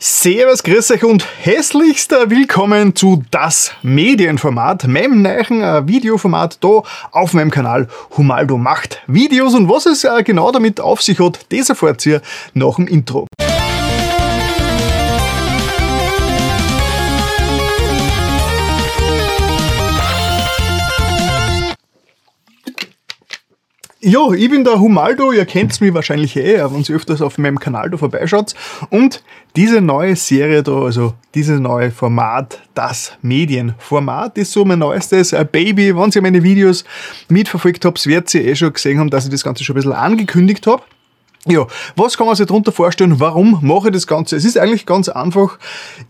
Servus, grüß euch und hässlichster Willkommen zu Das Medienformat, meinem neuen äh, Videoformat da auf meinem Kanal Humaldo macht Videos und was es äh, genau damit auf sich hat, das erfahrt ihr nach dem Intro. Ja, ich bin der Humaldo, ihr kennt mich wahrscheinlich eh, wenn ihr öfters auf meinem Kanal da vorbeischaut. Und diese neue Serie da, also dieses neue Format, das Medienformat, ist so mein neuestes Baby. Wenn ihr meine Videos mitverfolgt habt, werdet ihr eh schon gesehen haben, dass ich das Ganze schon ein bisschen angekündigt habe. Ja, was kann man sich darunter vorstellen? Warum mache ich das Ganze? Es ist eigentlich ganz einfach.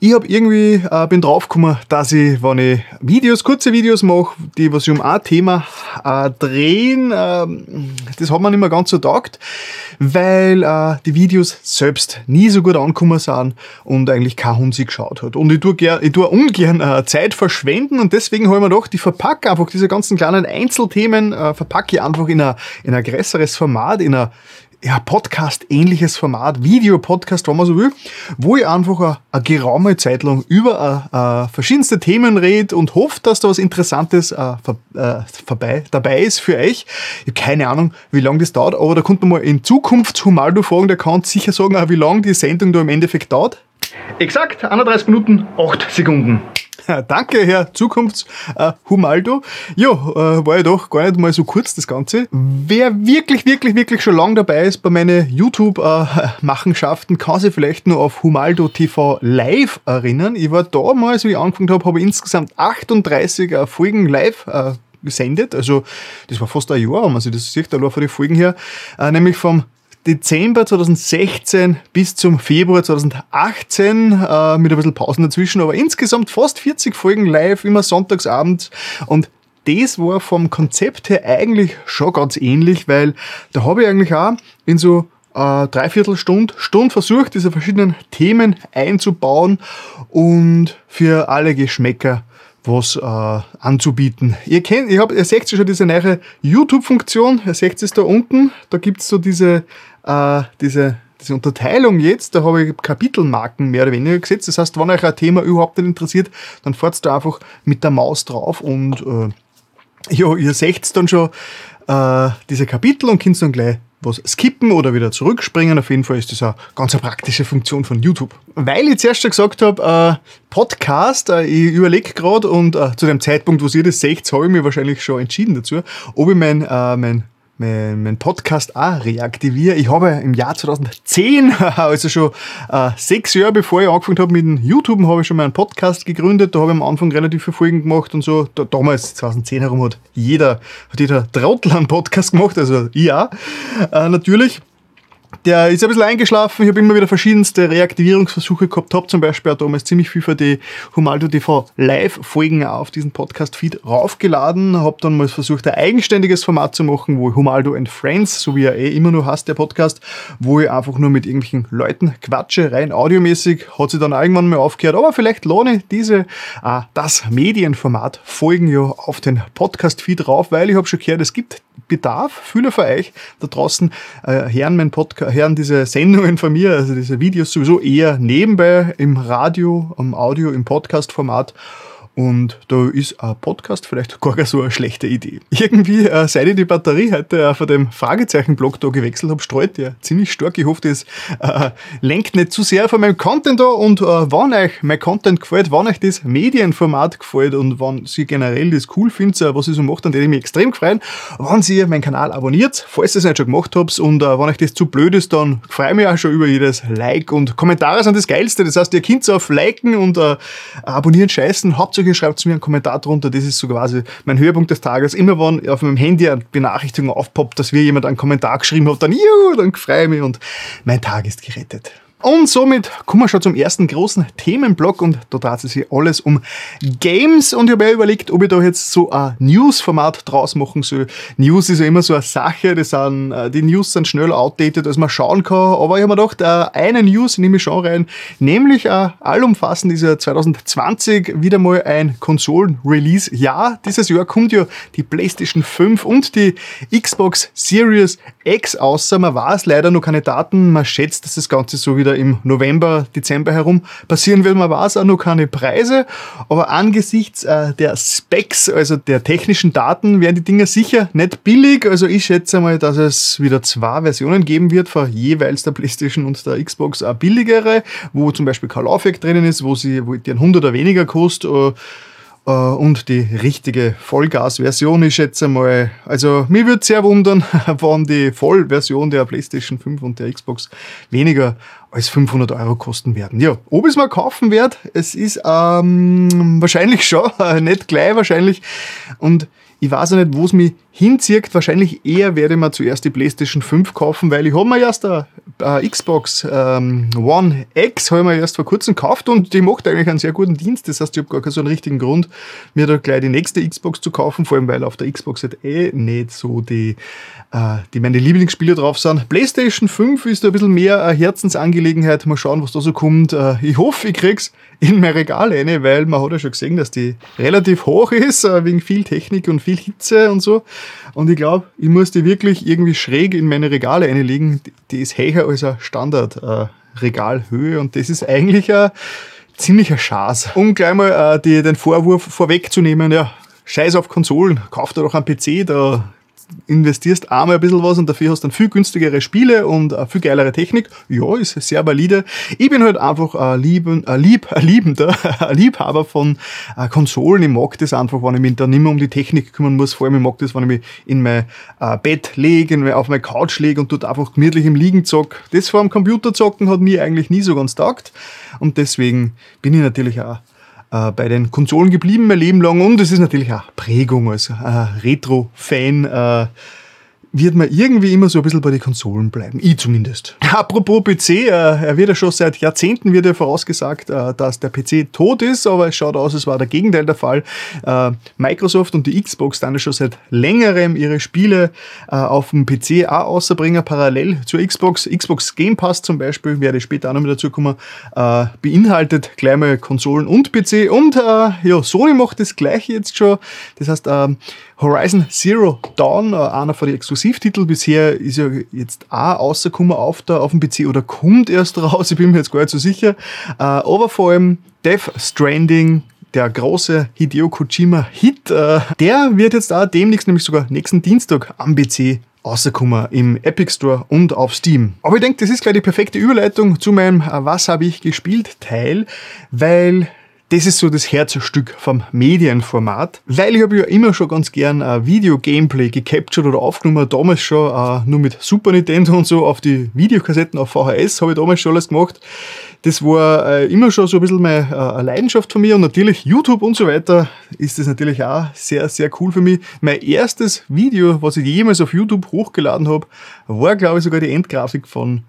Ich habe irgendwie äh, bin draufgekommen, dass ich, wenn ich Videos, kurze Videos mache, die was sich um ein Thema äh, drehen, äh, das hat man nicht mehr ganz so taugt, weil äh, die Videos selbst nie so gut angekommen sind und eigentlich kein Hund sie geschaut hat. Und ich tue, gern, ich tue ungern äh, Zeit verschwenden und deswegen habe ich mir gedacht, ich verpacke einfach diese ganzen kleinen Einzelthemen, äh, verpacke ich einfach in ein, in ein größeres Format, in ein ja, Podcast-ähnliches Format, Videopodcast, wenn man so will, wo ich einfach eine, geraume Zeit lang über äh, äh, verschiedenste Themen rede und hoffe, dass da was Interessantes vor, äh, vorbei, dabei ist für euch. Ich habe keine Ahnung, wie lange das dauert, aber da kommt man mal in Zukunft Humaldo fragen, der kann sicher sagen, wie lange die Sendung da im Endeffekt dauert. Exakt, 31 Minuten, 8 Sekunden. Danke, Herr Zukunfts-Humaldo. Äh, ja, äh, war ja doch gar nicht mal so kurz das Ganze. Wer wirklich, wirklich, wirklich schon lange dabei ist bei meinen YouTube-Machenschaften, äh, kann sich vielleicht nur auf Humaldo TV live erinnern. Ich war damals, wie ich angefangen habe, habe ich insgesamt 38 äh, Folgen live äh, gesendet. Also das war fast ein Jahr, wenn man sich das sieht, allein von den Folgen her. Äh, nämlich vom Dezember 2016 bis zum Februar 2018 äh, mit ein bisschen Pausen dazwischen, aber insgesamt fast 40 Folgen live, immer sonntagsabends. Und das war vom Konzept her eigentlich schon ganz ähnlich, weil da habe ich eigentlich auch in so äh, Dreiviertelstunde, Stunde versucht, diese verschiedenen Themen einzubauen und für alle Geschmäcker was äh, anzubieten. Ihr kennt, ihr, habt, ihr seht schon diese neue YouTube-Funktion, ihr seht es da unten, da gibt es so diese äh, diese, diese Unterteilung jetzt, da habe ich Kapitelmarken mehr oder weniger gesetzt. Das heißt, wenn euch ein Thema überhaupt nicht interessiert, dann fahrt da einfach mit der Maus drauf und äh, ja, ihr seht dann schon äh, diese Kapitel und könnt dann gleich was skippen oder wieder zurückspringen. Auf jeden Fall ist das eine ganz eine praktische Funktion von YouTube. Weil ich zuerst schon gesagt habe, äh, Podcast, äh, ich überlege gerade und äh, zu dem Zeitpunkt, wo ihr das seht, habe ich mich wahrscheinlich schon entschieden dazu, ob ich mein, äh, mein mein, mein Podcast auch reaktiviere. Ich habe im Jahr 2010, also schon äh, sechs Jahre bevor ich angefangen habe mit YouTube, habe ich schon mal einen Podcast gegründet. Da habe ich am Anfang relativ viele Folgen gemacht und so. Da, damals, 2010 herum, hat jeder, hat jeder Trottel einen Podcast gemacht, also ich auch, äh, natürlich. Der ist ein bisschen eingeschlafen. Ich habe immer wieder verschiedenste Reaktivierungsversuche gehabt. Habe zum Beispiel auch damals ziemlich viel für die Humaldo TV Live-Folgen auf diesen Podcast-Feed raufgeladen. Habe dann mal versucht, ein eigenständiges Format zu machen, wo Humaldo and Friends, so wie er eh immer nur heißt, der Podcast, wo ich einfach nur mit irgendwelchen Leuten quatsche, rein audiomäßig. Hat sich dann irgendwann mal aufgehört. Aber vielleicht lohne diese, ah, das Medienformat folgen ja auf den Podcast-Feed rauf, weil ich habe schon gehört, es gibt Bedarf. Viele von euch da draußen äh, hören, mein Podcast, hören diese Sendungen von mir, also diese Videos sowieso eher nebenbei im Radio, am Audio, im Podcast-Format. Und da ist ein Podcast vielleicht gar so eine schlechte Idee. Irgendwie, äh, seit ich die Batterie heute äh, von dem Fragezeichen-Blog da gewechselt habe, streut der ziemlich stark. Ich hoffe, das äh, lenkt nicht zu sehr von meinem Content da. Und äh, wenn euch mein Content gefällt, wenn euch das Medienformat gefällt und wenn Sie generell das cool findet, äh, was ich so mache, dann würde ich mich extrem freuen, wenn Sie meinen Kanal abonniert, falls ihr es nicht schon gemacht habt. Und äh, wenn euch das zu blöd ist, dann freue ich mich auch schon über jedes Like. Und Kommentare sind das Geilste. Das heißt, ihr könnt auf Liken und äh, abonnieren scheißen. Hauptsächlich Folge, schreibt mir einen Kommentar drunter. Das ist so quasi mein Höhepunkt des Tages. Immer wenn auf meinem Handy eine Benachrichtigung aufpoppt, dass wir jemand einen Kommentar geschrieben hat, dann, juhu, dann freue ich mich und mein Tag ist gerettet. Und somit kommen wir schon zum ersten großen Themenblock und da dreht sich alles um Games und ich habe mir überlegt, ob ich da jetzt so ein News-Format draus machen soll. News ist ja immer so eine Sache, das sind, äh, die News sind schnell outdated, als man schauen kann, aber ich habe mir gedacht, äh, eine News nehme ich schon rein, nämlich uh, allumfassend ist ja 2020 wieder mal ein Konsolen-Release. Ja, dieses Jahr kommt ja die PlayStation 5 und die Xbox Series X außer man weiß leider noch keine Daten, man schätzt, dass das Ganze so wieder wieder im November, Dezember herum passieren wird. Man weiß auch noch keine Preise, aber angesichts äh, der Specs, also der technischen Daten, werden die Dinge sicher nicht billig. Also ich schätze mal, dass es wieder zwei Versionen geben wird für jeweils der PlayStation und der Xbox eine billigere, wo zum Beispiel kein Laufwerk drinnen ist, wo sie, wo die ein 100 oder weniger kostet. Äh, äh, und die richtige Vollgas-Version ist jetzt einmal, also mir würde sehr wundern, wann die Vollversion der PlayStation 5 und der Xbox weniger als 500 Euro kosten werden. Ja, ob ich es mal kaufen werde, es ist ähm, wahrscheinlich schon, nicht gleich wahrscheinlich. Und ich weiß auch nicht, wo es mich hinzieht. Wahrscheinlich eher werde ich mir zuerst die PlayStation 5 kaufen, weil ich habe mir erst eine, eine Xbox ähm, One X habe ich mir erst vor kurzem gekauft und die macht eigentlich einen sehr guten Dienst. Das heißt, ich habe gar keinen so einen richtigen Grund, mir da gleich die nächste Xbox zu kaufen, vor allem weil auf der Xbox halt eh nicht so die, äh, die meine Lieblingsspiele drauf sind. PlayStation 5 ist da ein bisschen mehr eine Herzensangelegenheit. Mal schauen, was da so kommt. Äh, ich hoffe, ich krieg's in mein Regal rein, weil man hat ja schon gesehen, dass die relativ hoch ist, äh, wegen viel Technik und viel Hitze und so. Und ich glaube, ich muss die wirklich irgendwie schräg in meine Regale einlegen. Die ist höher als ein Standard-Regalhöhe äh, und das ist eigentlich ein ziemlicher Schaß. Um gleich mal äh, die, den Vorwurf vorwegzunehmen, ja, scheiß auf Konsolen, kauft doch einen PC, da investierst einmal ein bisschen was und dafür hast du dann viel günstigere Spiele und eine viel geilere Technik. Ja, ist sehr valide. Ich bin halt einfach ein, Lieben, ein, Lieb, ein Liebender, ein Liebhaber von äh, Konsolen. Ich mag das einfach, wenn ich mich da nicht mehr um die Technik kümmern muss. Vor allem ich mag das, wenn ich mich in mein äh, Bett lege, auf meine Couch lege und dort einfach gemütlich im Liegen zock. Das vor dem Computer zocken hat mir eigentlich nie so ganz taugt. Und deswegen bin ich natürlich auch äh, bei den Konsolen geblieben mein Leben lang und es ist natürlich auch Prägung als äh, Retro-Fan. Äh, wird man irgendwie immer so ein bisschen bei den Konsolen bleiben. Ich zumindest. Apropos PC, äh, er wird ja schon seit Jahrzehnten wird ja vorausgesagt, äh, dass der PC tot ist, aber es schaut aus, es war der Gegenteil der Fall. Äh, Microsoft und die Xbox dann schon seit längerem ihre Spiele auf dem PC auch außerbringen, parallel zur Xbox. Xbox Game Pass zum Beispiel, werde ich später auch noch mal dazu kommen, beinhaltet gleich mal Konsolen und PC und ja, Sony macht das gleiche jetzt schon. Das heißt, ähm, Horizon Zero Dawn, einer von den Exklusivtiteln bisher, ist ja jetzt auch rausgekommen auf, der, auf dem PC oder kommt erst raus, ich bin mir jetzt gar nicht so sicher. Äh, aber vor allem Death Stranding, der große Hideo Kojima Hit, äh, der wird jetzt auch demnächst, nämlich sogar nächsten Dienstag am PC rausgekommen im Epic Store und auf Steam. Aber ich denke, das ist gleich die perfekte Überleitung zu meinem äh, Was habe ich gespielt Teil, weil das ist so das Herzstück vom Medienformat, weil ich habe ja immer schon ganz gern ein Video-Gameplay gecaptured oder aufgenommen, damals schon uh, nur mit Super Nintendo und so auf die Videokassetten auf VHS habe ich damals schon alles gemacht. Das war uh, immer schon so ein bisschen meine uh, Leidenschaft von mir und natürlich YouTube und so weiter ist das natürlich auch sehr, sehr cool für mich. Mein erstes Video, was ich jemals auf YouTube hochgeladen habe, war glaube ich sogar die Endgrafik von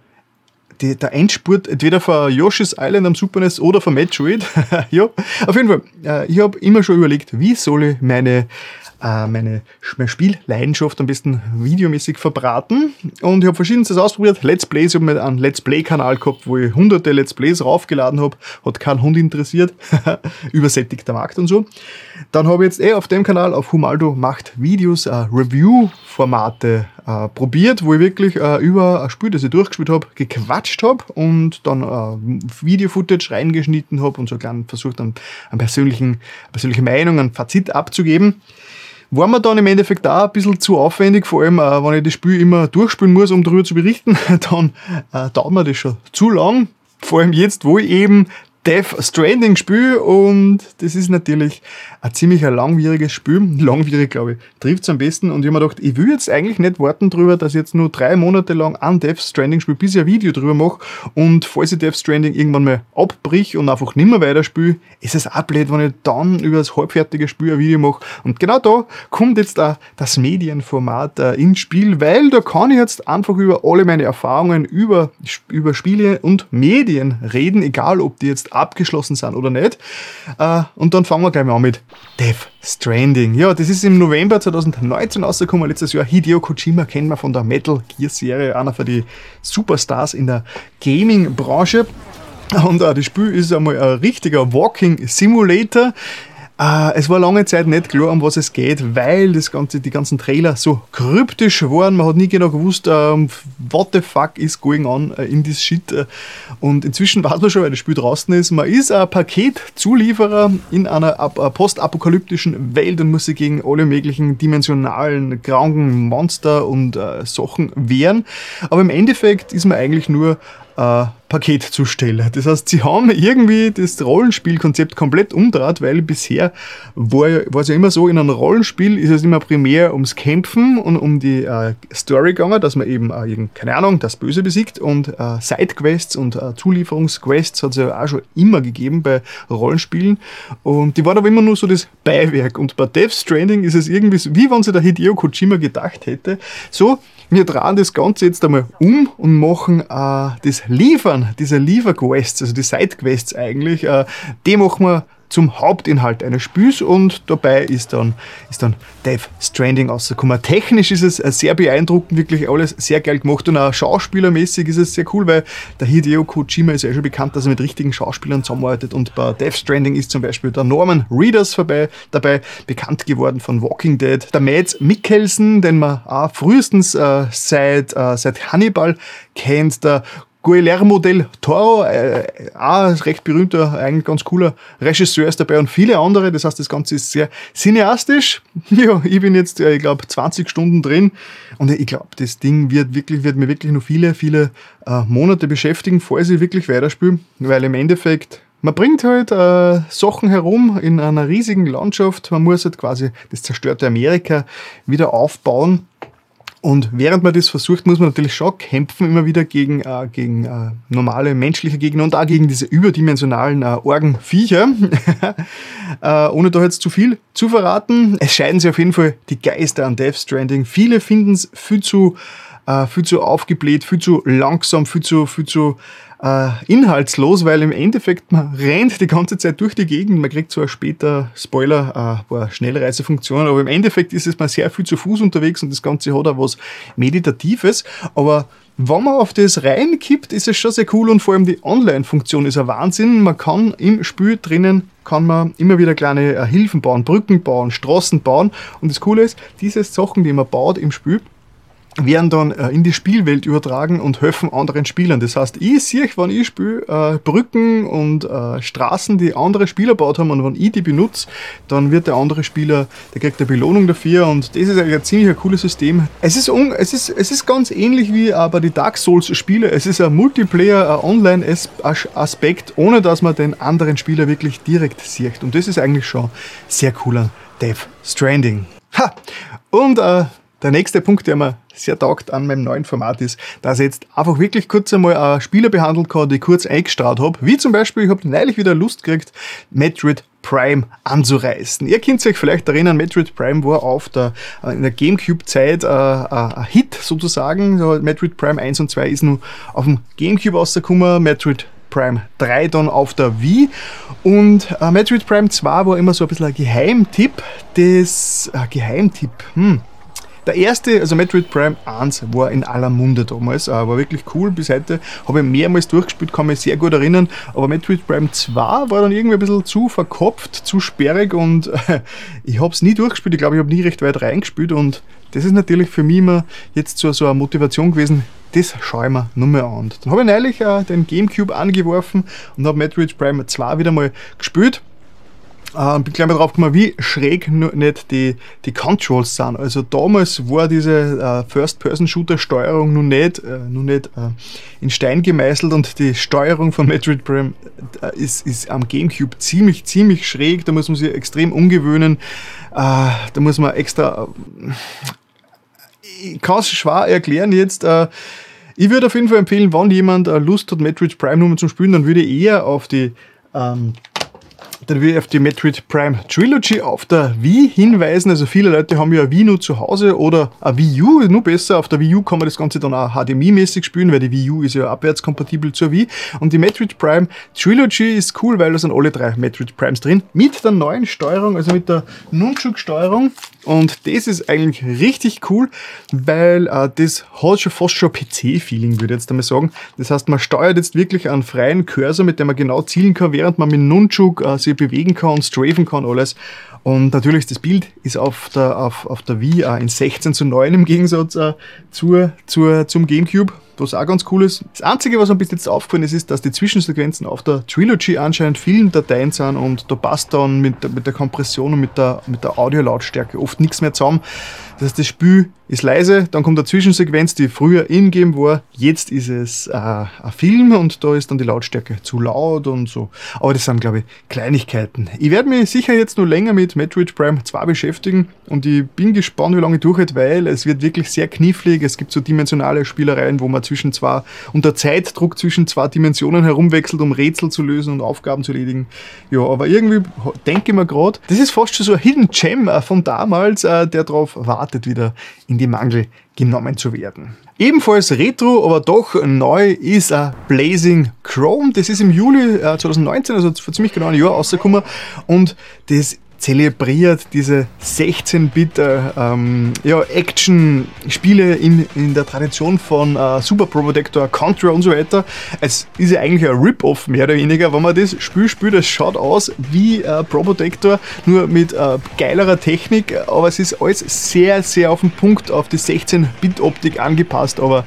die, der Endspurt entweder von Yoshi's Island am Super NES oder von Metroid. ja, auf jeden Fall. Äh, ich habe immer schon überlegt, wie soll ich meine äh, meine, meine Spielleidenschaft am besten videomäßig verbraten. Und ich habe verschiedenstes ausprobiert. Let's Plays, ich habe einen Let's Play-Kanal gehabt, wo ich hunderte Let's Plays raufgeladen habe. Hat keinen Hund interessiert. Übersättigter Markt und so. Dann habe ich jetzt eh auf dem Kanal, auf Humaldo macht Videos, äh, Review-Formate äh, probiert, wo ich wirklich äh, über ein Spiel, das ich durchgespielt habe, gequatscht habe und dann äh, Video-Footage reingeschnitten habe und so klein versucht, einen, einen persönlichen, persönliche Meinung, ein Fazit abzugeben war mir dann im Endeffekt auch ein bisschen zu aufwendig, vor allem äh, wenn ich das Spiel immer durchspielen muss, um darüber zu berichten, dann äh, dauert mir das schon zu lang. Vor allem jetzt, wo ich eben Death Stranding spiele und das ist natürlich ein ziemlich ein langwieriges Spiel. Langwierig, glaube ich, trifft es am besten. Und ich habe mir gedacht, ich will jetzt eigentlich nicht warten drüber, dass ich jetzt nur drei Monate lang an Death Stranding spiele, bis ich ein Video drüber mache. Und falls ich Death Stranding irgendwann mal abbrich und einfach nimmer weiterspiele, ist es auch blöd, wenn ich dann über das halbfertige Spiel ein Video mache. Und genau da kommt jetzt auch das Medienformat äh, ins Spiel, weil da kann ich jetzt einfach über alle meine Erfahrungen über, über Spiele und Medien reden, egal ob die jetzt abgeschlossen sind oder nicht. Äh, und dann fangen wir gleich mal an mit Death Stranding. Ja, das ist im November 2019 rausgekommen, letztes Jahr. Hideo Kojima kennt man von der Metal Gear Serie, einer von den Superstars in der Gaming-Branche. Und äh, das Spiel ist einmal ein richtiger Walking Simulator. Äh, es war lange Zeit nicht klar, um was es geht, weil das ganze, die ganzen Trailer so kryptisch waren. Man hat nie genau gewusst, ähm, what the fuck is going on äh, in this shit. Und inzwischen weiß man schon, weil das Spiel draußen ist, man ist ein Paketzulieferer in einer postapokalyptischen Welt und muss sich gegen alle möglichen dimensionalen, kranken Monster und äh, Sachen wehren. Aber im Endeffekt ist man eigentlich nur äh, Paketzusteller. Das heißt, sie haben irgendwie das Rollenspielkonzept komplett umdraht, weil bisher war, war es ja immer so, in einem Rollenspiel ist es immer primär ums Kämpfen und um die äh, Story gegangen, dass man eben, äh, keine Ahnung, das Böse besiegt und äh, Sidequests und äh, Zulieferungsquests hat es ja auch schon immer gegeben bei Rollenspielen und die waren aber immer nur so das Beiwerk und bei Death Stranding ist es irgendwie, so, wie wenn sich der Hideo Kojima gedacht hätte, so, wir drehen das Ganze jetzt einmal um und machen äh, das Liefern, diese Lieferquests, also die Sidequests eigentlich, äh, die machen wir zum Hauptinhalt eines Spiels und dabei ist dann, ist dann Death Stranding rausgekommen. Technisch ist es sehr beeindruckend, wirklich alles sehr geil gemacht und auch schauspielermäßig ist es sehr cool, weil der Hideo Kojima ist ja schon bekannt, dass er mit richtigen Schauspielern zusammenarbeitet und bei Death Stranding ist zum Beispiel der Norman Reedus vorbei, dabei bekannt geworden von Walking Dead, der Mads Mikkelsen, den man auch frühestens äh, seit, äh, seit Hannibal kennt, der Guillermo del Toro, äh, auch recht berühmter, eigentlich ganz cooler Regisseur ist dabei und viele andere. Das heißt, das Ganze ist sehr cineastisch. Ja, ich bin jetzt, äh, ich glaube, 20 Stunden drin und ich glaube, das Ding wird wirklich, wird mir wirklich noch viele, viele äh, Monate beschäftigen, falls ich wirklich weiterspiele, weil im Endeffekt man bringt halt äh, Sachen herum in einer riesigen Landschaft. Man muss halt quasi das zerstörte Amerika wieder aufbauen. Und während man das versucht, muss man natürlich schon kämpfen, immer wieder gegen, äh, gegen äh, normale menschliche Gegner und auch gegen diese überdimensionalen äh, Orgenviecher. äh, ohne da jetzt zu viel zu verraten. Es scheiden sich auf jeden Fall die Geister an Death Stranding. Viele finden es viel zu, äh, viel zu aufgebläht, viel zu langsam, viel zu, viel zu äh, inhaltslos, weil im Endeffekt man rennt die ganze Zeit durch die Gegend. Man kriegt zwar später, Spoiler, äh, ein paar Schnellreisefunktionen, aber im Endeffekt ist es mal sehr viel zu Fuß unterwegs und das Ganze hat auch was Meditatives. Aber wenn man auf das reinkippt, ist es schon sehr cool und vor allem die Online-Funktion ist ein Wahnsinn. Man kann im Spiel drinnen kann man immer wieder kleine äh, Hilfen bauen, Brücken bauen, Straßen bauen. Und das Coole ist, diese Sachen, die man baut im Spiel, werden dann äh, in die Spielwelt übertragen und helfen anderen Spielern. Das heißt, ich sehe, wenn ich spiele, äh, Brücken und äh, Straßen, die andere Spieler gebaut haben und wenn ich die benutze, dann wird der andere Spieler, der kriegt eine Belohnung dafür und das ist eigentlich ein ziemlich cooles System. Es ist, un, es ist, es ist ganz ähnlich wie aber die Dark Souls Spiele. Es ist ein Multiplayer, ein Online-Aspekt, ohne dass man den anderen Spieler wirklich direkt sieht. Und das ist eigentlich schon sehr cooler Death Stranding. Ha! Und äh, der nächste Punkt, der mir sehr taugt an meinem neuen Format ist, dass ich jetzt einfach wirklich kurz einmal Spieler behandelt kann, die ich kurz eingestrahlt habe. Wie zum Beispiel, ich habe neulich wieder Lust gekriegt, Metroid Prime anzureißen. Ihr könnt euch vielleicht erinnern, Metroid Prime war auf der, äh, in der Gamecube-Zeit äh, äh, ein Hit sozusagen. Metroid Prime 1 und 2 ist nur auf dem Gamecube rausgekommen, Metroid Prime 3 dann auf der Wii. Und äh, Metroid Prime 2 war immer so ein bisschen ein Geheimtipp. Das äh, Geheimtipp, hm, der erste, also Metroid Prime 1, war in aller Munde damals, äh, war wirklich cool bis heute. Habe ich mehrmals durchgespielt, kann mich sehr gut erinnern. Aber Metroid Prime 2 war dann irgendwie ein bisschen zu verkopft, zu sperrig und äh, ich habe es nie durchgespielt. Ich glaube, ich habe nie recht weit reingespielt und das ist natürlich für mich immer jetzt so, so eine Motivation gewesen, das schaue ich mir nur mal an. Dann habe ich neulich äh, den Gamecube angeworfen und habe Metroid Prime 2 wieder mal gespielt. Äh, bin gleich mal drauf gekommen, wie schräg nicht die, die Controls sind. Also damals war diese äh, First-Person-Shooter-Steuerung noch nicht, äh, noch nicht äh, in Stein gemeißelt und die Steuerung von Metroid Prime äh, ist, ist am Gamecube ziemlich, ziemlich schräg. Da muss man sich extrem umgewöhnen. Äh, da muss man extra. ich kann es schwer erklären jetzt. ich würde auf jeden Fall empfehlen, wenn jemand Lust hat, Metroid Prime Nummer zu spielen, dann würde ich eher auf die ähm, dann will ich auf die Metroid Prime Trilogy auf der Wii hinweisen. Also viele Leute haben ja ein Wii nur zu Hause oder ein Wii U, nur besser. Auf der Wii U kann man das Ganze dann auch HDMI-mäßig spielen, weil die Wii U ist ja abwärtskompatibel zur Wii. Und die Metroid Prime Trilogy ist cool, weil da sind alle drei Metroid Primes drin. Mit der neuen Steuerung, also mit der Nunchuk-Steuerung. Und das ist eigentlich richtig cool, weil äh, das hat schon fast schon PC-Feeling, würde ich jetzt einmal sagen. Das heißt, man steuert jetzt wirklich einen freien Cursor, mit dem man genau zielen kann, während man mit Nunchuk äh, sich bewegen kann, strafen kann, alles. Und natürlich, das Bild ist auf der, auf, auf der Wii äh, in 16 zu 9 im Gegensatz äh, zur, zur, zum Gamecube was auch ganz cool ist. Das Einzige, was mir bis jetzt aufgefallen ist, ist, dass die Zwischensequenzen auf der Trilogy anscheinend vielen Dateien sind und da passt dann mit, mit der Kompression und mit der, mit der Audiolautstärke oft nichts mehr zusammen. Das heißt, das Spiel ist leise, dann kommt eine Zwischensequenz, die früher in-game war. Jetzt ist es äh, ein Film und da ist dann die Lautstärke zu laut und so. Aber das sind, glaube ich, Kleinigkeiten. Ich werde mich sicher jetzt noch länger mit Metroid Prime 2 beschäftigen und ich bin gespannt, wie lange ich durchhalte, weil es wird wirklich sehr knifflig. Es gibt so dimensionale Spielereien, wo man zwischen zwei, unter Zeitdruck zwischen zwei Dimensionen herumwechselt, um Rätsel zu lösen und Aufgaben zu erledigen. Ja, aber irgendwie denke ich mir gerade, das ist fast schon so ein Hidden Gem äh, von damals, äh, der darauf wartet wartet wieder in die Mangel genommen zu werden. Ebenfalls retro, aber doch neu ist ein Blazing Chrome. Das ist im Juli 2019, äh, also vor ziemlich genau einem Jahr rausgekommen und das zelebriert diese 16-Bit äh, ähm, ja, Action-Spiele in, in der Tradition von äh, Super Pro Protector, Contra und so weiter. Es ist ja eigentlich ein Rip-Off mehr oder weniger. Wenn man das Spiel spielt, es schaut aus wie äh, Pro Protector, nur mit äh, geilerer Technik, aber es ist alles sehr, sehr auf den Punkt auf die 16-Bit-Optik angepasst, aber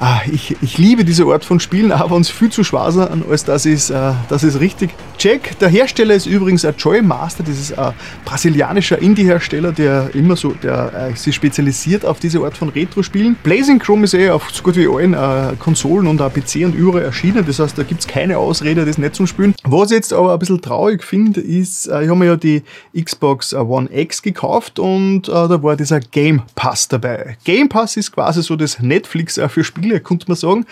Ah, ich, ich liebe diese Art von Spielen, aber uns viel zu schwer an, als das ist, äh, das ist richtig. Check, der Hersteller ist übrigens ein Joy Master, das ist ein brasilianischer Indie-Hersteller, der immer so, der äh, sich spezialisiert auf diese Art von Retro-Spielen. Blazing Chrome ist eh auf so gut wie allen äh, Konsolen und auch PC und überall erschienen, das heißt, da gibt es keine Ausrede, das nicht zu spielen. Was ich jetzt aber ein bisschen traurig finde, ist, äh, ich habe mir ja die Xbox One X gekauft und äh, da war dieser Game Pass dabei. Game Pass ist quasi so das Netflix äh, für Spiele Spiele, könnte man sagen.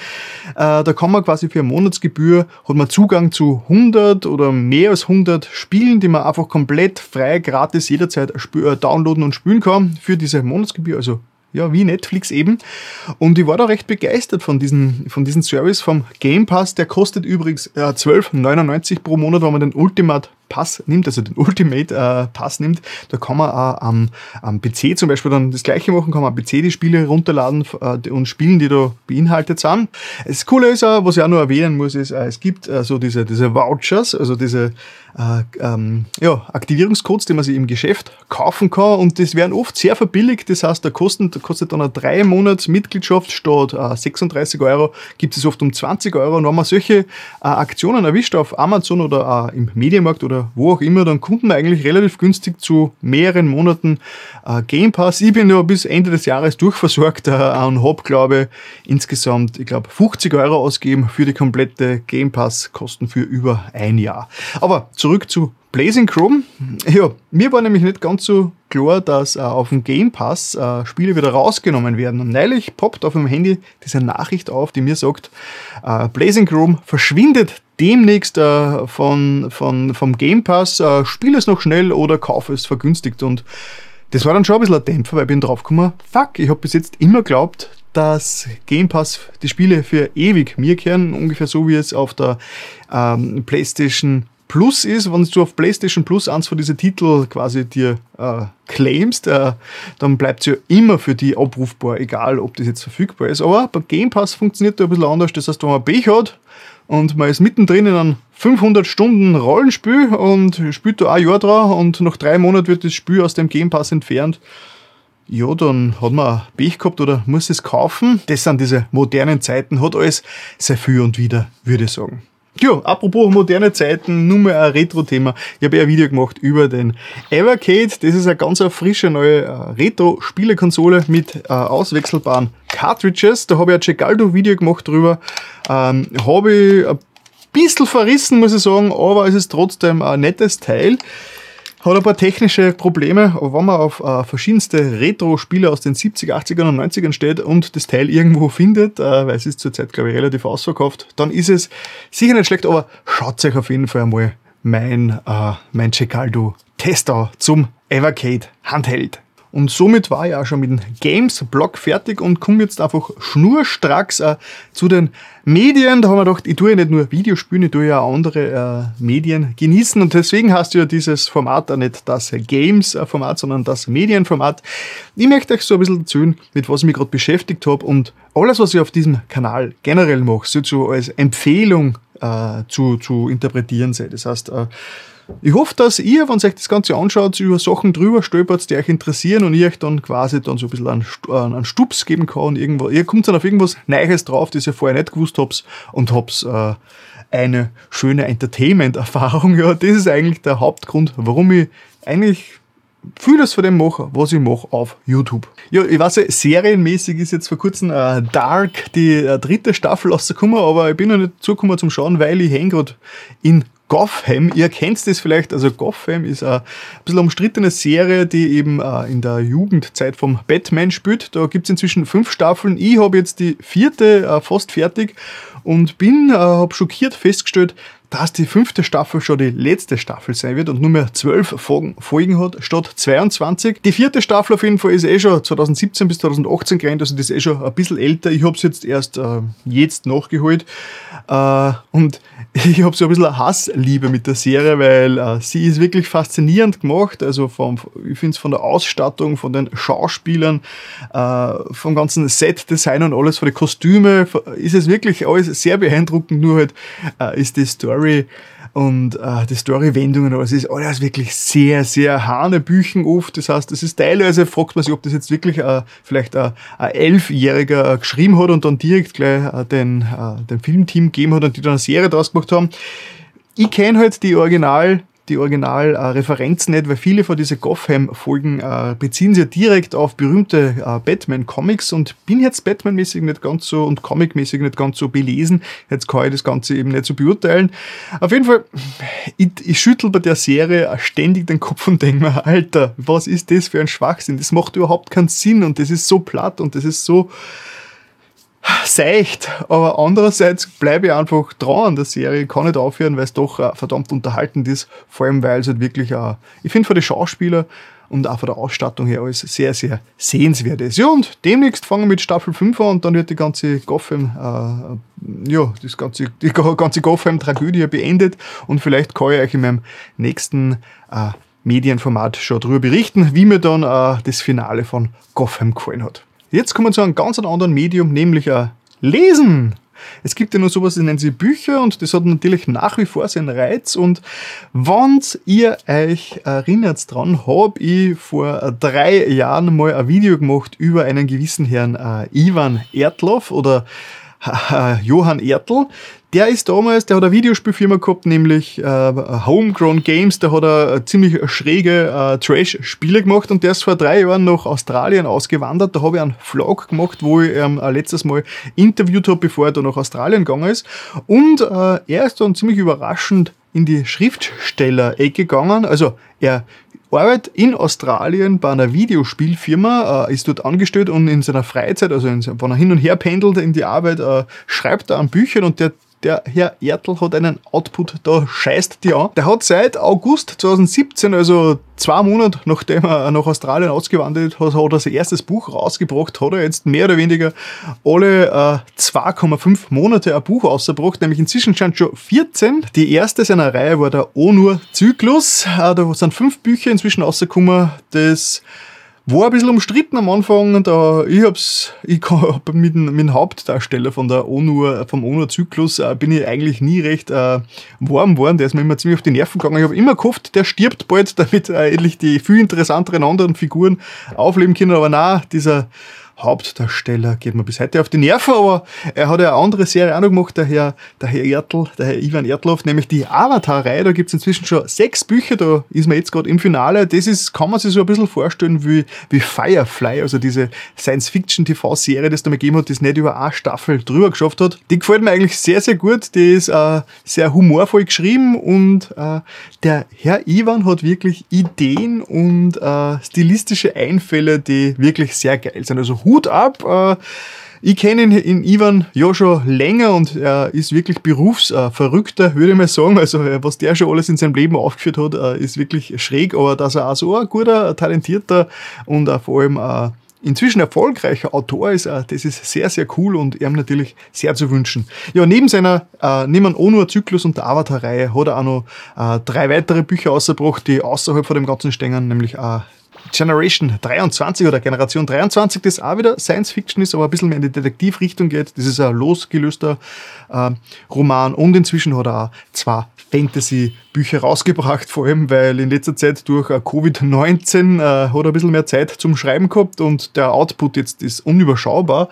Äh, da kann man quasi für eine Monatsgebühr, hat man Zugang zu 100 oder mehr als 100 Spielen, die man einfach komplett frei, gratis jederzeit äh, downloaden und spielen kann für diese Monatsgebühr, also ja, wie Netflix eben. Und ich war da recht begeistert von diesem, von diesem Service vom Game Pass. Der kostet übrigens äh, 12,99 pro Monat, wenn man den Ultimate Pass nimmt, also den Ultimate äh, Pass nimmt, da kann man auch am, am PC zum Beispiel dann das gleiche machen, kann man am PC die Spiele runterladen äh, und spielen, die da beinhaltet sind. Das Coole ist auch, was ich auch noch erwähnen muss, ist, äh, es gibt äh, so diese, diese Vouchers, also diese äh, ähm, ja, Aktivierungscodes, die man sich im Geschäft kaufen kann und das werden oft sehr verbilligt, das heißt, der kostet, kostet dann eine drei Monats Mitgliedschaft statt äh, 36 Euro, gibt es oft um 20 Euro und wenn man solche äh, Aktionen erwischt auf Amazon oder äh, im Medienmarkt oder oder wo auch immer, dann konnten wir eigentlich relativ günstig zu mehreren Monaten äh, Game Pass. Ich bin ja bis Ende des Jahres durchversorgt äh, und habe, glaube ich, insgesamt, ich glaube, 50 Euro ausgeben für die komplette Game Pass Kosten für über ein Jahr. Aber zurück zu Blazing Chrome. Ja, mir war nämlich nicht ganz so klar, dass äh, auf dem Game Pass äh, Spiele wieder rausgenommen werden. Und neulich poppt auf dem Handy diese Nachricht auf, die mir sagt, äh, Blazing Chrome verschwindet demnächst äh, von, von, vom Game Pass, äh, spiel es noch schnell oder kauf es vergünstigt. Und das war dann schon ein bisschen ein Dämpfer, weil ich bin draufgekommen, fuck, ich habe bis jetzt immer glaubt, dass Game Pass die Spiele für ewig mir kehren, ungefähr so wie es auf der ähm, PlayStation Plus ist, wenn du auf PlayStation Plus eins von diesen Titel quasi dir äh, claimst, äh, dann bleibt es ja immer für die abrufbar, egal ob das jetzt verfügbar ist. Aber beim Game Pass funktioniert das ein bisschen anders. Das heißt, wenn man Pech hat und man ist mittendrin in einem 500 Stunden Rollenspiel und spielt da ein Jahr dran und nach drei Monaten wird das Spiel aus dem Game Pass entfernt, ja, dann hat man Pech gehabt oder muss es kaufen. Das sind diese modernen Zeiten, hat alles sehr viel und wieder, würde ich sagen. Ja, apropos moderne Zeiten, nur mal ein Retro-Thema. Ich habe ja ein Video gemacht über den Evercade. Das ist eine ganz frische neue äh, Retro-Spielekonsole mit äh, auswechselbaren Cartridges. Da habe ich ein Cegaldo-Video gemacht drüber. Ähm, habe ich ein bisschen verrissen, muss ich sagen, aber es ist trotzdem ein nettes Teil. Hat ein paar technische Probleme, aber wenn man auf äh, verschiedenste Retro-Spiele aus den 70er, 80ern und 90ern steht und das Teil irgendwo findet, äh, weil es ist zurzeit, glaube ich, relativ ausverkauft, dann ist es sicher nicht schlecht, aber schaut euch auf jeden Fall einmal mein, äh, mein Cecaldo Tester zum Evercade Handheld. Und somit war ich auch schon mit dem Games-Blog fertig und komme jetzt einfach schnurstracks äh, zu den Medien. Da haben wir gedacht, ich tue ja nicht nur Videospiele, ich tue ja auch andere äh, Medien genießen. Und deswegen hast du ja dieses Format auch nicht das Games-Format, sondern das Medienformat. Ich möchte euch so ein bisschen erzählen, mit was ich mich gerade beschäftigt habe. Und alles, was ich auf diesem Kanal generell mache, so als Empfehlung äh, zu, zu interpretieren seid. Das heißt, äh, ich hoffe, dass ihr, wenn ihr euch das Ganze anschaut, über Sachen drüber stolpert, die euch interessieren und ihr euch dann quasi dann so ein bisschen einen, einen Stups geben kann. Irgendwo. Ihr kommt dann auf irgendwas Neues drauf, das ihr vorher nicht gewusst habt und habt äh, eine schöne Entertainment-Erfahrung. Ja, das ist eigentlich der Hauptgrund, warum ich eigentlich vieles von dem mache, was ich mache auf YouTube. Ja, ich weiß ja, serienmäßig ist jetzt vor kurzem äh, Dark die äh, dritte Staffel rausgekommen, aber ich bin noch nicht zugekommen zum Schauen, weil ich hänge gerade in Gotham, ihr kennt das vielleicht, also Gotham ist eine ein bisschen umstrittene Serie, die eben äh, in der Jugendzeit vom Batman spielt. Da gibt es inzwischen fünf Staffeln. Ich habe jetzt die vierte äh, fast fertig und bin, äh, habe schockiert festgestellt, dass die fünfte Staffel schon die letzte Staffel sein wird und nur mehr zwölf Folgen hat, statt 22. Die vierte Staffel auf jeden Fall ist eh schon 2017 bis 2018 gerannt, also das ist eh schon ein bisschen älter. Ich habe es jetzt erst äh, jetzt nachgeholt äh, und ich habe so ein bisschen Hassliebe mit der Serie, weil äh, sie ist wirklich faszinierend gemacht. Also vom, ich finde es von der Ausstattung, von den Schauspielern, äh, vom ganzen Set-Design und alles, von den Kostüme, ist es wirklich alles sehr beeindruckend. Nur halt äh, ist die Story und äh, die Story-Wendungen, aber es ist alles wirklich sehr, sehr Hanebüchen oft. Das heißt, es ist teilweise, fragt man sich, ob das jetzt wirklich äh, vielleicht ein, ein Elfjähriger geschrieben hat und dann direkt gleich äh, den, äh, den Filmteam gegeben hat und die dann eine Serie draus gemacht haben. Ich kenne halt die Original- die Originalreferenzen äh, nicht, weil viele von diesen Gotham-Folgen äh, beziehen sich ja direkt auf berühmte äh, Batman-Comics und bin jetzt Batman-mäßig nicht ganz so und Comic-mäßig nicht ganz so belesen. Jetzt kann ich das Ganze eben nicht so beurteilen. Auf jeden Fall, ich, ich schüttel bei der Serie ständig den Kopf und denke mir, Alter, was ist das für ein Schwachsinn? Das macht überhaupt keinen Sinn und das ist so platt und das ist so seicht, aber andererseits bleibe ich einfach dran an der Serie, kann nicht aufhören, weil es doch uh, verdammt unterhaltend ist, vor allem weil es halt wirklich, uh, ich finde von den Schauspielern und auch von der Ausstattung her alles sehr, sehr sehenswert ist. Ja, und demnächst fangen wir mit Staffel 5 an und dann wird die ganze Gotham, uh, ja, das ganze, die ganze Gotham-Tragödie beendet und vielleicht kann ich euch in meinem nächsten Medienformat schon darüber berichten, wie mir dann das Finale von Gotham gefallen hat. Jetzt kommen wir zu einem ganz anderen Medium, nämlich ein Lesen. Es gibt ja nur sowas, das nennen sie Bücher und das hat natürlich nach wie vor seinen Reiz. Und wenn ihr euch erinnert dran, habe ich vor drei Jahren mal ein Video gemacht über einen gewissen Herrn äh, Ivan Ertloff oder äh, Johann Ertl, der ist damals, der hat eine Videospielfirma gehabt, nämlich äh, Homegrown Games, der hat eine ziemlich schräge äh, Trash-Spiele gemacht und der ist vor drei Jahren nach Australien ausgewandert. Da habe ich einen Vlog gemacht, wo ich ähm, letztes Mal interviewt habe, bevor er da nach Australien gegangen ist. Und äh, er ist dann ziemlich überraschend in die Schriftsteller-Ecke gegangen. Also er arbeitet in Australien bei einer Videospielfirma, äh, ist dort angestellt und in seiner Freizeit, also in, wenn er hin und her pendelt in die Arbeit, äh, schreibt er an Büchern und der der Herr Ertl hat einen Output, da scheißt die an. Der hat seit August 2017, also zwei Monate nachdem er nach Australien ausgewandert hat, hat er sein erstes Buch rausgebracht, hat er jetzt mehr oder weniger alle äh, 2,5 Monate ein Buch rausgebracht, nämlich inzwischen schon 14. Die erste seiner Reihe war der Onur-Zyklus. Äh, da sind fünf Bücher inzwischen rausgekommen. Das war ein bisschen umstritten am Anfang. Da, ich hab's, ich hab mit, mit dem Hauptdarsteller von der ONU, vom ONU-Zyklus äh, bin ich eigentlich nie recht äh, warm geworden. Der ist mir immer ziemlich auf die Nerven gegangen. Ich habe immer gehofft, der stirbt bald, damit äh, endlich die viel interessanteren anderen Figuren aufleben können. Aber na, dieser Hauptdarsteller geht mir bis heute auf die Nerven, aber er hat ja eine andere Serie auch noch gemacht, der Herr, der Herr Ertl, der Herr Ivan Ertloff, nämlich die Avatar-Reihe. Da gibt es inzwischen schon sechs Bücher, da ist man jetzt gerade im Finale. Das ist, kann man sich so ein bisschen vorstellen wie, wie Firefly, also diese Science-Fiction-TV-Serie, die es da mal gegeben hat, die es nicht über eine Staffel drüber geschafft hat. Die gefällt mir eigentlich sehr, sehr gut. Die ist äh, sehr humorvoll geschrieben und äh, der Herr Ivan hat wirklich Ideen und äh, stilistische Einfälle, die wirklich sehr geil sind. Also Hut ab. Äh, ich kenne ihn in Ivan ja schon länger und er ist wirklich berufsverrückter, würde ich mal sagen. Also äh, was der schon alles in seinem Leben aufgeführt hat, äh, ist wirklich schräg, aber dass er auch so ein guter, talentierter und vor allem inzwischen erfolgreicher Autor ist, das ist sehr, sehr cool und ihm natürlich sehr zu wünschen. Ja, neben seiner, äh, neben Onur Zyklus und der Avatar-Reihe hat er auch noch äh, drei weitere Bücher ausgebracht, die außerhalb von dem ganzen stehen, nämlich äh, Generation 23 oder Generation 23, das auch wieder Science Fiction ist, aber ein bisschen mehr in die Detektivrichtung geht. Das ist ein losgelöster äh, Roman und inzwischen hat er auch zwei Fantasy-Bücher rausgebracht, vor allem weil in letzter Zeit durch äh, Covid-19 äh, hat er ein bisschen mehr Zeit zum Schreiben gehabt und der Output jetzt ist unüberschaubar.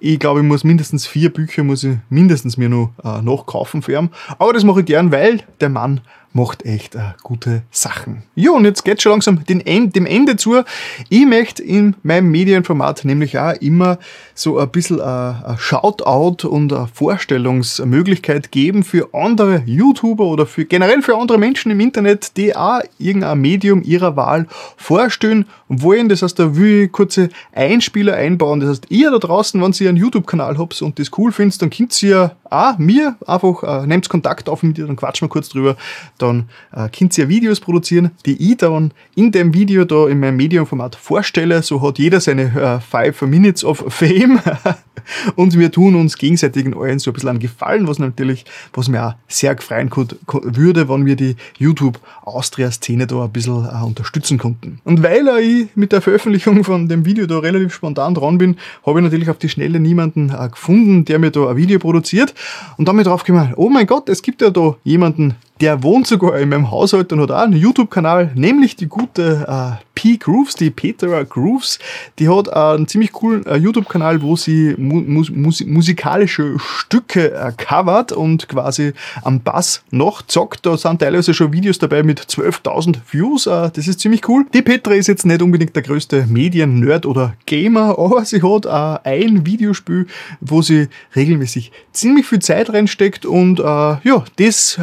Ich glaube, ich muss mindestens vier Bücher muss ich mindestens mir noch äh, nachkaufen für ihn. Aber das mache ich gern, weil der Mann macht echt äh, gute Sachen. Ja, und jetzt geht schon langsam dem Ende zu. Ich möchte in meinem Medienformat nämlich auch immer so ein bisschen ein Shoutout und eine Vorstellungsmöglichkeit geben für andere YouTuber oder für generell für andere Menschen im Internet, die auch irgendein Medium ihrer Wahl vorstellen wollen. Das heißt, da will ich kurze Einspieler einbauen. Das heißt, ihr da draußen, wenn ihr einen YouTube-Kanal habt und das cool findet, dann könnt ihr auch mir einfach, äh, nehmt Kontakt auf mit dir, dann quatschen wir kurz drüber. Dann äh, könnt ihr Videos produzieren, die ich dann in dem Video da in meinem Medium-Format vorstelle. So hat jeder seine äh, Minutes of Fame. und wir tun uns gegenseitig in allen so ein bisschen einen Gefallen, was natürlich, was mir auch sehr gefreien würde, wenn wir die YouTube-Austria-Szene da ein bisschen äh, unterstützen konnten. Und weil ich mit der Veröffentlichung von dem Video da relativ spontan dran bin, habe ich natürlich auf die Schnelle niemanden äh, gefunden, der mir da ein Video produziert. Und damit drauf gekommen, oh mein Gott, es gibt ja da jemanden, der wohnt sogar in meinem Haushalt und hat auch einen YouTube-Kanal, nämlich die gute äh, P. Grooves, die Petra Grooves. Die hat einen ziemlich coolen äh, YouTube-Kanal, wo sie mu mus musikalische Stücke äh, covert und quasi am Bass noch zockt. Da sind teilweise schon Videos dabei mit 12.000 Views. Äh, das ist ziemlich cool. Die Petra ist jetzt nicht unbedingt der größte Medien-Nerd oder Gamer, aber sie hat äh, ein Videospiel, wo sie regelmäßig ziemlich viel Zeit reinsteckt und äh, ja, das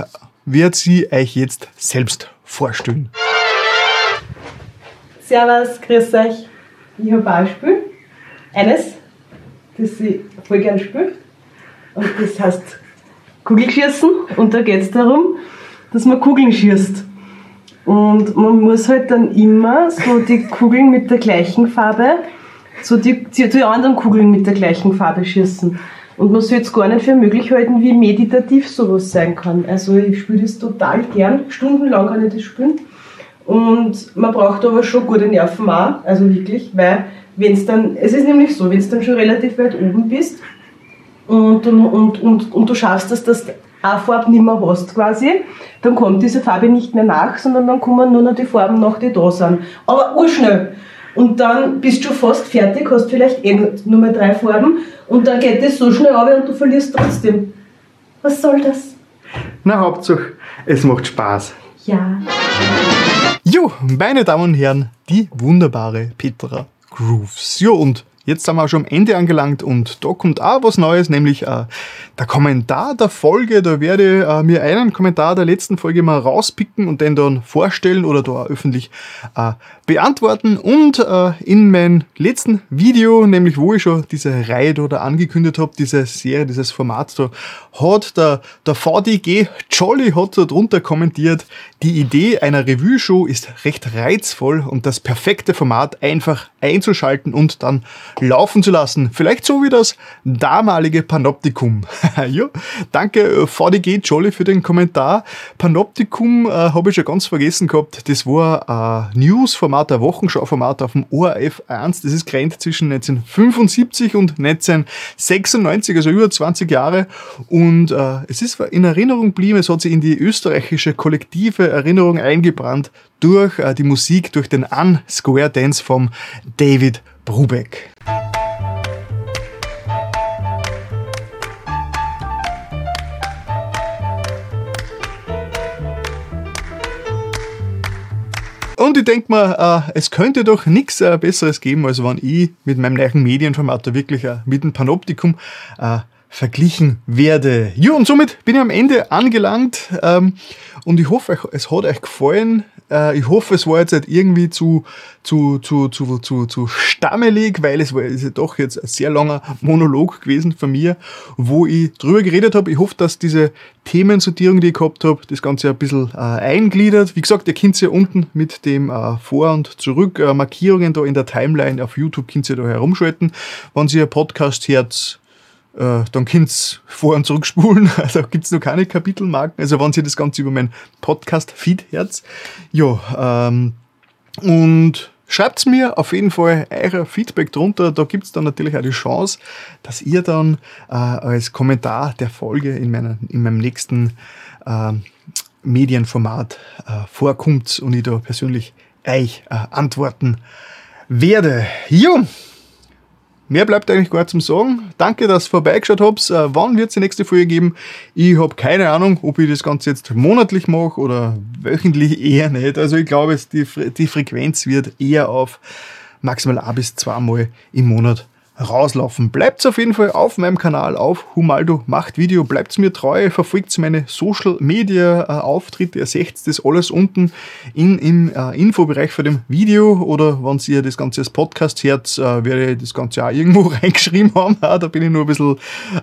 wird sie euch jetzt selbst vorstellen. Servus, grüß euch. Ich habe ein Spiel. Eines, das ich voll gern spiele. Und das heißt Kugelschießen. Und da geht es darum, dass man Kugeln schießt. Und man muss halt dann immer so die Kugeln mit der gleichen Farbe, so die, die anderen Kugeln mit der gleichen Farbe schießen. Und man soll es gar nicht für möglich halten, wie meditativ sowas sein kann. Also ich spiele das total gern. Stundenlang kann ich das spielen. Und man braucht aber schon gute Nerven auch, also wirklich, weil wenn es dann, es ist nämlich so, wenn du dann schon relativ weit oben bist und, und, und, und, und du schaffst, dass das eine Farbe nicht mehr hast quasi, dann kommt diese Farbe nicht mehr nach, sondern dann kommen nur noch die Farben nach, die da sind. Aber urschnell. Und dann bist du fast fertig, hast vielleicht eh nur mehr drei Farben und dann geht es so schnell ab und du verlierst trotzdem. Was soll das? Na, Hauptsache, es macht Spaß. Ja. Jo, meine Damen und Herren, die wunderbare Petra Grooves. Jo, und Jetzt sind wir schon am Ende angelangt und da kommt auch was Neues, nämlich äh, der Kommentar der Folge. Da werde ich äh, mir einen Kommentar der letzten Folge mal rauspicken und den dann vorstellen oder da öffentlich äh, beantworten. Und äh, in meinem letzten Video, nämlich wo ich schon diese Reihe da angekündigt habe, diese Serie, dieses Format da, hat der, der VDG Jolly hat da drunter kommentiert, die Idee einer Revue-Show ist recht reizvoll und das perfekte Format einfach einzuschalten und dann laufen zu lassen. Vielleicht so wie das damalige Panoptikum. ja, danke äh, VDG Jolly für den Kommentar. Panoptikum äh, habe ich schon ganz vergessen gehabt. Das war ein News-Format, ein Wochenschau-Format auf dem ORF 1. Das ist grenzt zwischen 1975 und 1996, also über 20 Jahre. Und äh, es ist in Erinnerung geblieben, es hat sich in die österreichische kollektive Erinnerung eingebrannt durch äh, die Musik, durch den Un-Square Dance vom David Brubeck. Und ich denke mir, äh, es könnte doch nichts äh, Besseres geben, als wenn ich mit meinem neuen Medienformat wirklich mit dem Panoptikum verglichen werde. Ja, und somit bin ich am Ende angelangt ähm, und ich hoffe, es hat euch gefallen. Äh, ich hoffe, es war jetzt nicht irgendwie zu, zu, zu, zu, zu, zu stammelig, weil es war ist ja doch jetzt ein sehr langer Monolog gewesen von mir, wo ich drüber geredet habe. Ich hoffe, dass diese Themensortierung, die ich gehabt habe, das Ganze ein bisschen äh, eingliedert. Wie gesagt, ihr könnt ja unten mit dem äh, Vor- und Zurück äh, da in der Timeline auf YouTube könnt ihr da herumschalten. Wenn ihr Podcast hört, äh, dann könnt vor- und zurückspulen. Also gibt es noch keine Kapitelmarken. Also wenn ihr das Ganze über meinen Podcast-Feed hört. Ja, ähm, und schreibt mir auf jeden Fall euer Feedback drunter. Da gibt es dann natürlich auch die Chance, dass ihr dann äh, als Kommentar der Folge in, meiner, in meinem nächsten äh, Medienformat äh, vorkommt und ich da persönlich euch äh, antworten werde. Jo, Mehr bleibt eigentlich gar zum Sagen. Danke, dass ihr vorbeigeschaut habt. Äh, wann wird es die nächste Folge geben? Ich habe keine Ahnung, ob ich das Ganze jetzt monatlich mache oder wöchentlich eher nicht. Also ich glaube, die, die Frequenz wird eher auf maximal ein bis zweimal im Monat rauslaufen. Bleibt auf jeden Fall auf meinem Kanal auf Humaldo macht Video. Bleibt mir treu, verfolgt meine Social Media äh, Auftritte. Ihr seht das alles unten in, im äh, Infobereich für dem Video oder wenn ihr das Ganze als Podcast hört, äh, werde ich das Ganze auch irgendwo reingeschrieben haben. da bin ich nur ein bisschen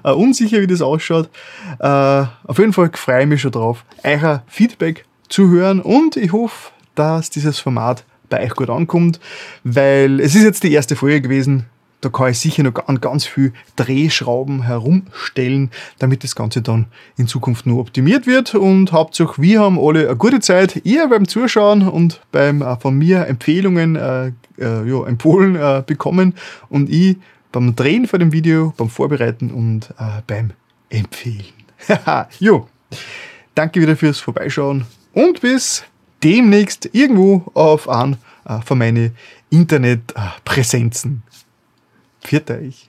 äh, unsicher, wie das ausschaut. Äh, auf jeden Fall freue ich mich schon drauf, euer Feedback zu hören und ich hoffe, dass dieses Format bei euch gut ankommt, weil es ist jetzt die erste Folge gewesen da kann ich sicher noch an ganz viel Drehschrauben herumstellen, damit das Ganze dann in Zukunft nur optimiert wird. Und Hauptsache, wir haben alle eine gute Zeit, ihr beim Zuschauen und beim äh, von mir Empfehlungen äh, äh, ja, empfohlen äh, bekommen und ich beim Drehen von dem Video, beim Vorbereiten und äh, beim Empfehlen. jo, danke wieder fürs Vorbeischauen und bis demnächst irgendwo auf an äh, von meinen Internetpräsenzen. Viert euch.